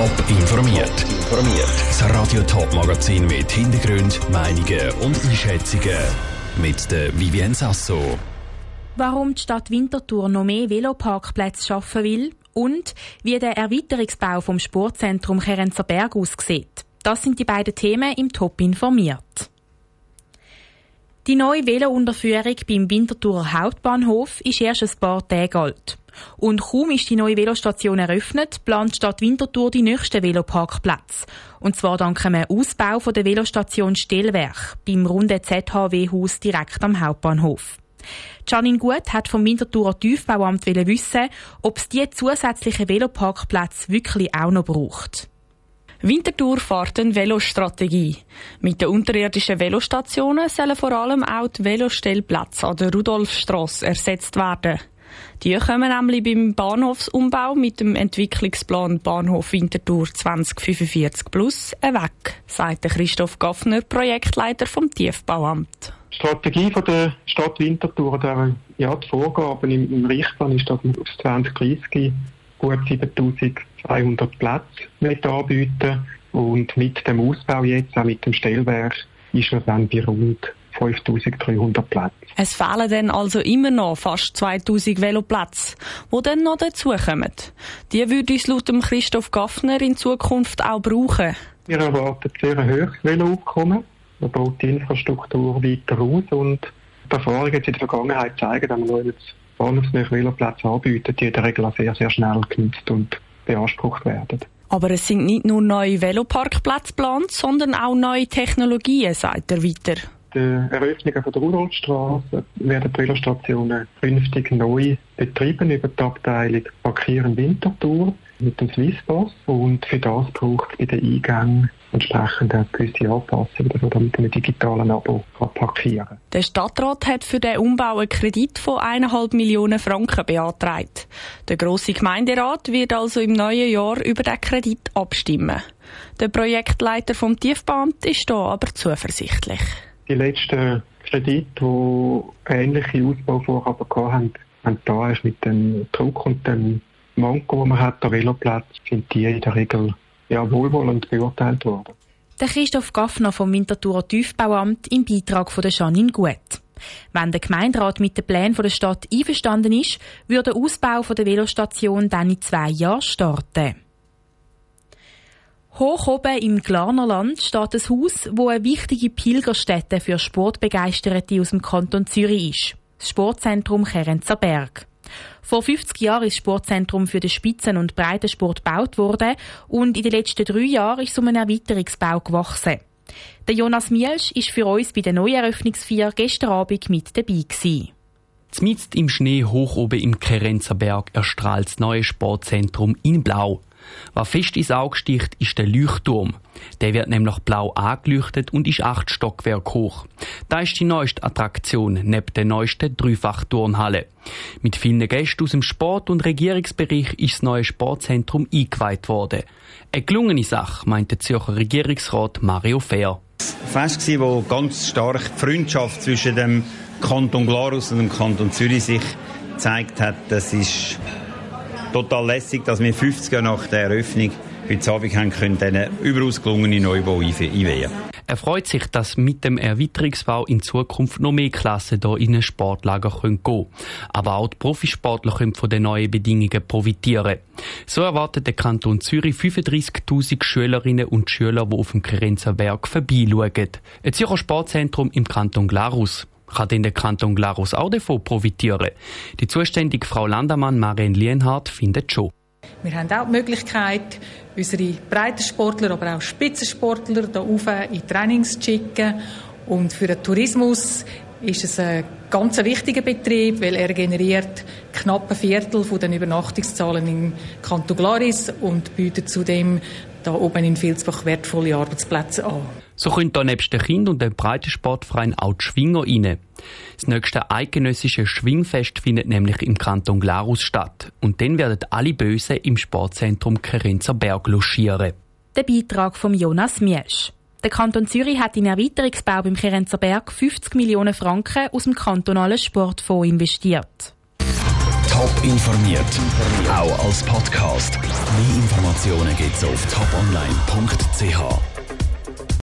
Top informiert. Das Radio Top Magazin mit Hintergrund, Meinungen und Einschätzungen mit der Vivien Sasso. Warum die Stadt Winterthur noch mehr Veloparkplätze schaffen will und wie der Erweiterungsbau vom Sportzentrum Kerenzerberg aussieht. Das sind die beiden Themen im Top informiert. Die neue Velounterführung beim Winterthurer Hauptbahnhof ist erst ein paar Tage alt. Und kaum ist die neue Velostation eröffnet, plant Stadt Winterthur die nächsten Veloparkplätze. Und zwar dank einem Ausbau der Velostation Stellwerk beim runden ZHW-Haus direkt am Hauptbahnhof. Janine Gut hat vom Winterthurer Tiefbauamt wissen, ob es diese zusätzlichen Veloparkplätze wirklich auch noch braucht. Winterthur fährt eine Velostrategie. Mit den unterirdischen Velostationen sollen vor allem auch die Velostellplätze an der Rudolfstrasse ersetzt werden. Die kommen nämlich beim Bahnhofsumbau mit dem Entwicklungsplan Bahnhof Winterthur 2045 Plus weg, sagt Christoph Gaffner, Projektleiter vom Tiefbauamt. Die Strategie der Stadt Winterthur, der, ja, die Vorgaben im, im Richtplan ist, dass man auf 2030 gut 7200 Plätze anbieten und mit dem Ausbau jetzt, auch mit dem Stellwerk, ist man dann bei rund 5300 Plätze. Es fehlen dann also immer noch fast 2000 Veloplätze, die dann noch dazukommen. Die würde uns laut Christoph Gaffner in Zukunft auch brauchen. Wir erwarten sehr ein hohes Veloaufkommen. Man baut die Infrastruktur weiter aus und die Erfahrungen in der Vergangenheit zeigen, dass man jetzt bahnhofsnähe Veloplätze anbieten, die in der Regel sehr, sehr schnell genutzt und beansprucht werden. Aber es sind nicht nur neue Veloparkplätze geplant, sondern auch neue Technologien, sagt er weiter der Eröffnung von der Rudolfstraße werden die Velostationen künftig neu betrieben über die Abteilung Parkieren Winterthur mit dem Swisspass und für das braucht es bei den Eingängen entsprechend eine gewisse Anpassungen, damit man digitalen Abo parkieren kann. Der Stadtrat hat für den Umbau einen Kredit von 1,5 Millionen Franken beantragt. Der grosse Gemeinderat wird also im neuen Jahr über den Kredit abstimmen. Der Projektleiter vom Tiefbahn ist hier aber zuversichtlich die letzten Kredite, die ähnliche Ausbauvorhaben hatten, haben da ist mit dem Druck und dem Manko, den man hat, der Veloplatz, sind die in der Regel ja, wohlwollend beurteilt worden. Der Christoph Gaffner vom Winterthurer Tiefbauamt im Beitrag von der Janine Gut. Wenn der Gemeinderat mit den Plänen der Stadt einverstanden ist, würde der Ausbau der Velostation dann in zwei Jahren starten. Hoch oben im Glarnerland steht ein Haus, wo eine wichtige Pilgerstätte für Sportbegeisterte aus dem Kanton Zürich ist. Das Sportzentrum Kerenzer Berg. Vor 50 Jahren ist das Sportzentrum für den Spitzen- und Breitensport gebaut worden und in den letzten drei Jahren ist es um einen Erweiterungsbau gewachsen. Der Jonas Mielsch ist für uns bei der Neueröffnungsfeier gestern Abend mit dabei gewesen. Zmitzt im Schnee hoch oben im Kerenzer Berg erstrahlt das neue Sportzentrum in Blau. Was fest ins Auge sticht, ist der Leuchtturm. Der wird nämlich blau angeleuchtet und ist acht Stockwerke hoch. Da ist die neueste Attraktion neben der neuesten Dreifachturnhalle. Mit vielen Gästen aus dem Sport- und Regierungsbereich ist das neue Sportzentrum eingeweiht worden. Eine gelungene Sache, meint der Zürcher Regierungsrat Mario Fehr. Fest war, wo ganz stark die Freundschaft zwischen dem Kanton Glarus und dem Kanton Zürich sich gezeigt hat. Das ist total lässig, dass wir 50 Jahre nach der Eröffnung heute Abend haben können, diesen überaus gelungenen Neubau einweihen. Er freut sich, dass mit dem Erweiterungsbau in Zukunft noch mehr Klassen hier in ein Sportlager gehen können. Aber auch die Profisportler können von den neuen Bedingungen profitieren. So erwartet der Kanton Zürich 35.000 Schülerinnen und Schüler, die auf dem Kerenzer Berg vorbeischauen. Ein Zürcher Sportzentrum im Kanton Glarus kann denn der Kanton Glarus auch davon profitieren? Die zuständige Frau Landermann Marien Lienhardt findet schon. Wir haben auch die Möglichkeit, unsere Breitensportler, aber auch Spitzensportler hier in Trainings zu schicken. Und für den Tourismus ist es ein ganz wichtiger Betrieb, weil er generiert knapp ein Viertel von den Übernachtungszahlen im Kanton Glaris und bietet zudem da oben in Vilsbach wertvolle Arbeitsplätze an. So können da nebst den Kind und dem Breitensportverein auch die Schwinger rein. Das nächste eidgenössische Schwingfest findet nämlich im Kanton Glarus statt. Und dann werden alle Bösen im Sportzentrum Kerenzer Berg logieren. Der Beitrag von Jonas Miesch. Der Kanton Zürich hat in Erweiterungsbau beim Kerenzer Berg 50 Millionen Franken aus dem kantonalen Sportfonds investiert. Top informiert, auch als Podcast. Mehr Informationen gibt's auf toponline.ch.